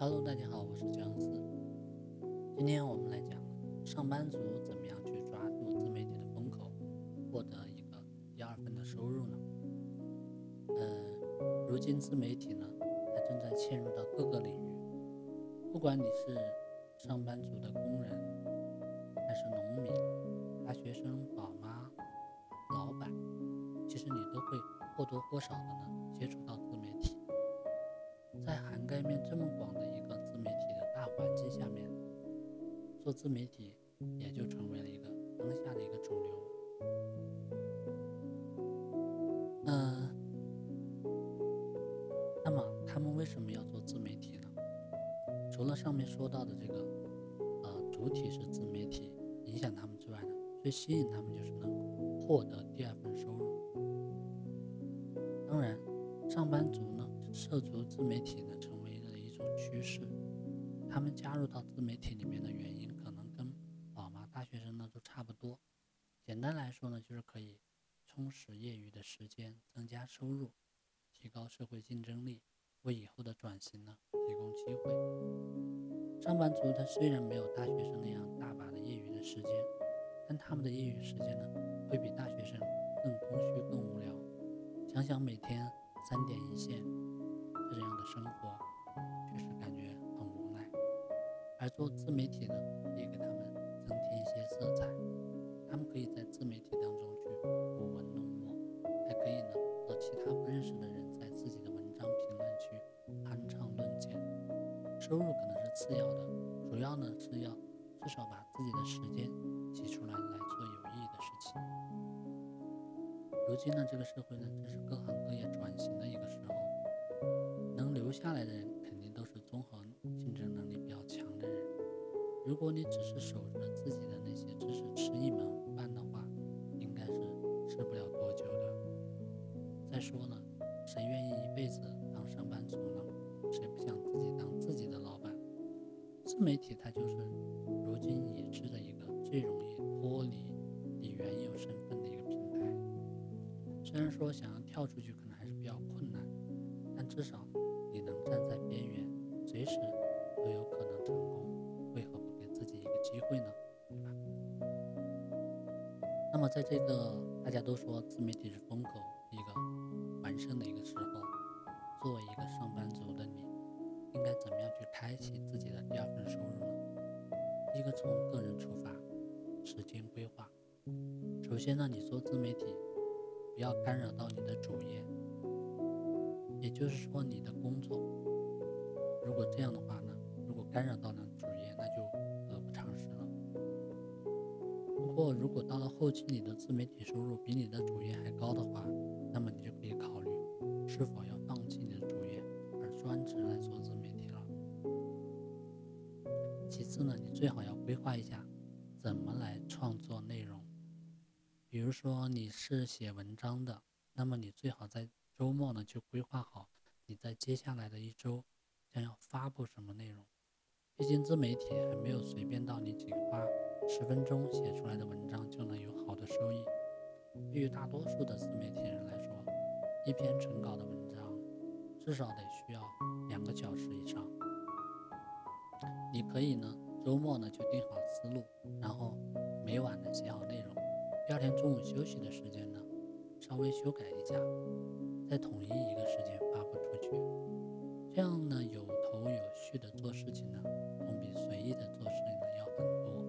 Hello，大家好，我是姜思。今天我们来讲上班族怎么样去抓住自媒体的风口，获得一个第二份的收入呢？呃，如今自媒体呢，它正在嵌入到各个领域，不管你是上班族的工人，还是农民、大学生、宝妈、老板，其实你都会或多或少的呢接触到自媒体。在涵盖面这么广做自媒体也就成为了一个当下的一个主流。嗯，那么他们为什么要做自媒体呢？除了上面说到的这个，呃，主体是自媒体影响他们之外呢，最吸引他们就是能获得第二份收入。当然，上班族呢。涉足自媒体呢，成为了一种趋势。他们加入到自媒体里面的原因，简单来说呢，就是可以充实业余的时间，增加收入，提高社会竞争力，为以后的转型呢提供机会。上班族他虽然没有大学生那样大把的业余的时间，但他们的业余时间呢，会比大学生更空虚、更无聊。想想每天三点一线。这样的生活确实感觉很无奈，而做自媒体呢，也给他们增添一些色彩。他们可以在自媒体当中去舞文弄墨，还可以呢和其他不认识的人在自己的文章评论区酣畅论剑。收入可能是次要的，主要呢是要至少把自己的时间挤出来来做有意义的事情。如今呢，这个社会呢，正是各行各业转型的一个时候。能留下来的人肯定都是综合竞争能力比较强的人。如果你只是守着自己的自媒体它就是如今已知的一个最容易脱离你原有身份的一个平台。虽然说想要跳出去可能还是比较困难，但至少。你能站在边缘，随时都有可能成功，为何不给自己一个机会呢？对吧？那么在这个大家都说自媒体是风口一个完胜的一个时候，开启自己的第二份收入呢？一个从个人出发，时间规划。首先呢，你做自媒体，不要干扰到你的主业。也就是说，你的工作，如果这样的话呢，如果干扰到了主业，那就得不偿失了。不过，如果到了后期，你的自媒体收入比你的主业还高的话，那么你就可以考虑是否要放弃你的主业，而专职来做最好要规划一下怎么来创作内容。比如说你是写文章的，那么你最好在周末呢，就规划好你在接下来的一周将要发布什么内容。毕竟自媒体还没有随便到你仅花十分钟写出来的文章就能有好的收益。对于大多数的自媒体人来说，一篇成稿的文章至少得需要两个小时以上。你可以呢，周末呢就定好思路，然后每晚呢写好内容，第二天中午休息的时间呢稍微修改一下。再统一一个时间发布出去，这样呢有头有序的做事情呢，总比随意的做事情呢要很多，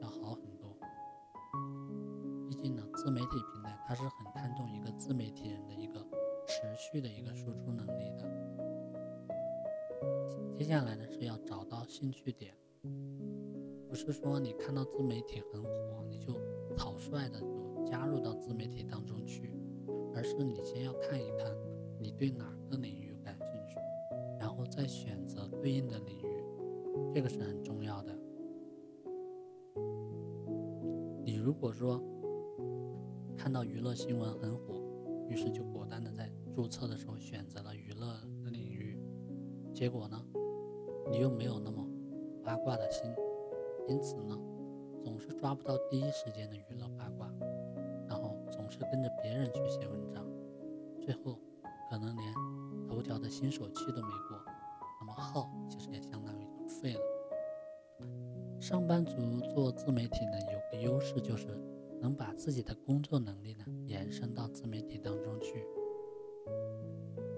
要好很多。毕竟呢，自媒体平台它是很看重一个自媒体人的一个持续的一个输出能力的。接下来呢是要找到兴趣点，不是说你看到自媒体很火，你就草率的就加入到自媒体当中去。而是你先要看一看，你对哪个领域感兴趣，然后再选择对应的领域，这个是很重要的。你如果说看到娱乐新闻很火，于是就果断的在注册的时候选择了娱乐的领域，结果呢，你又没有那么八卦的心，因此呢，总是抓不到第一时间的娱乐八卦。然后总是跟着别人去写文章，最后可能连头条的新手期都没过，那么号其实也相当于废了。上班族做自媒体呢，有个优势就是能把自己的工作能力呢延伸到自媒体当中去。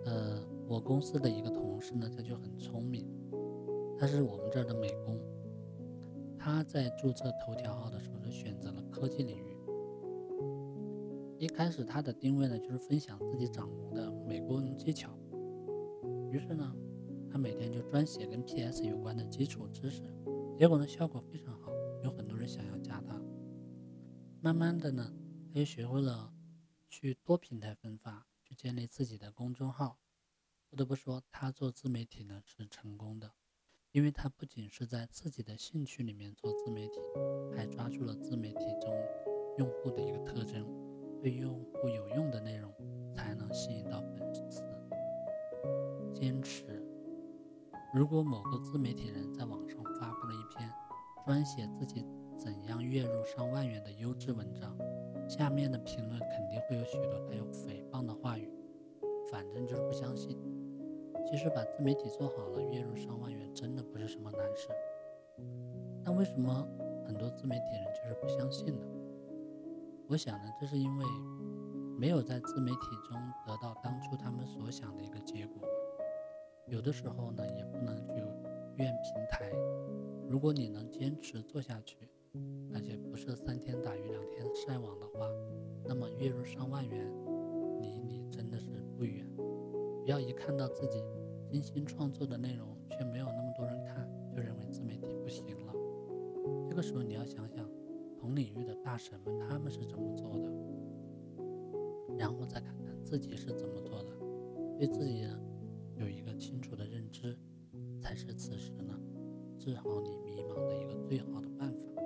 呃，我公司的一个同事呢，他就很聪明，他是我们这儿的美工，他在注册头条号的时候就选择了科技领域。一开始他的定位呢，就是分享自己掌握的美工技巧。于是呢，他每天就专写跟 PS 有关的基础知识。结果呢，效果非常好，有很多人想要加他。慢慢的呢，他又学会了去多平台分发，去建立自己的公众号。不得不说，他做自媒体呢是成功的，因为他不仅是在自己的兴趣里面做自媒体，还抓住了自媒体中用户的一个特征，对用户有用的内容才能吸引到粉丝。坚持。如果某个自媒体人在网上发布了一篇专写自己怎样月入上万元的优质文章，下面的评论肯定会有许多带有诽谤的话语，反正就是不相信。其实把自媒体做好了，月入上万元真的不是什么难事。那为什么很多自媒体人就是不相信呢？我想呢，这是因为没有在自媒体中得到当初他们所想的一个结果。有的时候呢，也不能去怨平台。如果你能坚持做下去，而且不是三天打鱼两天晒网的话，那么月入上万元离你真的是不远。不要一看到自己精心创作的内容却没有那么多人看，就认为自媒体不行了。这个时候你要想想同领域的大神们他们是怎么做的，然后再看看自己是怎么做的，对自己。有一个清楚的认知，才是此时呢治好你迷茫的一个最好的办法。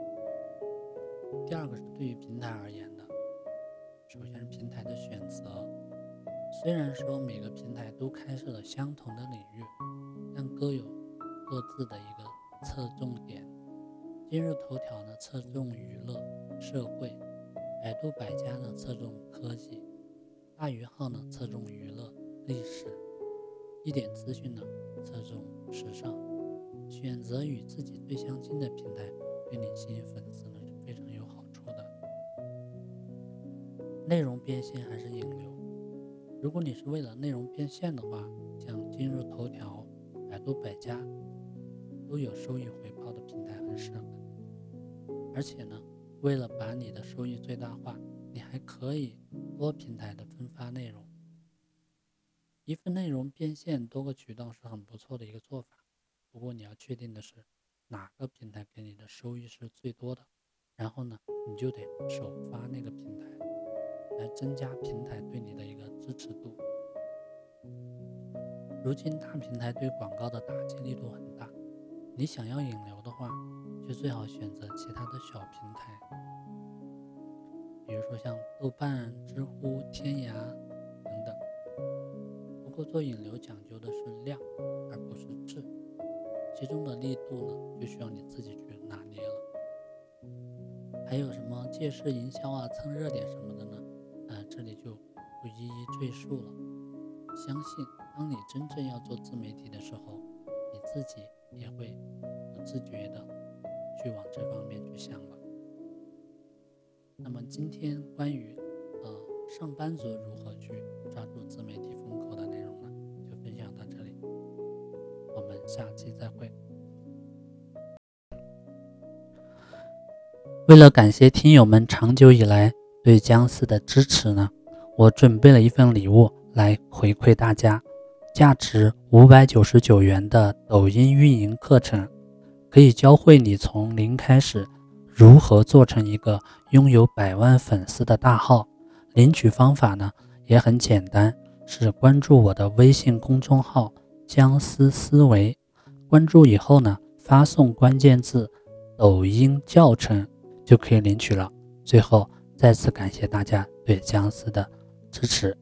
第二个是对于平台而言的，首先是平台的选择。虽然说每个平台都开设了相同的领域，但各有各自的一个侧重点。今日头条呢侧重娱乐、社会；百度百家呢侧重科技；大鱼号呢侧重娱乐、历史。一点资讯呢，侧重时尚，选择与自己最相近的平台，对你吸引粉丝呢是非常有好处的。内容变现还是引流？如果你是为了内容变现的话，像今日头条、百度百家都有收益回报的平台很适合。而且呢，为了把你的收益最大化，你还可以多平台的分发内容。一份内容变现多个渠道是很不错的一个做法，不过你要确定的是哪个平台给你的收益是最多的，然后呢，你就得首发那个平台，来增加平台对你的一个支持度。如今大平台对广告的打击力度很大，你想要引流的话，就最好选择其他的小平台，比如说像豆瓣、知乎、天涯等等。不过。做引流讲究的是量，而不是质，其中的力度呢，就需要你自己去拿捏了。还有什么借势营销啊、蹭热点什么的？这里就不一一赘述了。相信当你真正要做自媒体的时候，你自己也会不自觉的去往这方面去想了。那么今天关于呃上班族如何去抓住自媒体风口的内容呢，就分享到这里。我们。下期再会。为了感谢听友们长久以来对姜思的支持呢，我准备了一份礼物来回馈大家，价值五百九十九元的抖音运营课程，可以教会你从零开始如何做成一个拥有百万粉丝的大号。领取方法呢也很简单，是关注我的微信公众号“姜思思维”。关注以后呢，发送关键字“抖音教程”就可以领取了。最后再次感谢大家对姜思的支持。